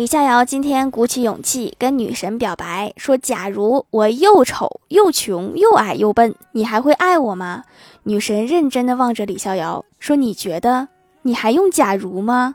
李逍遥今天鼓起勇气跟女神表白说假如我又丑又穷又矮又笨你还会爱我吗？女神认真的望着李逍遥说你觉得？你还用假如吗？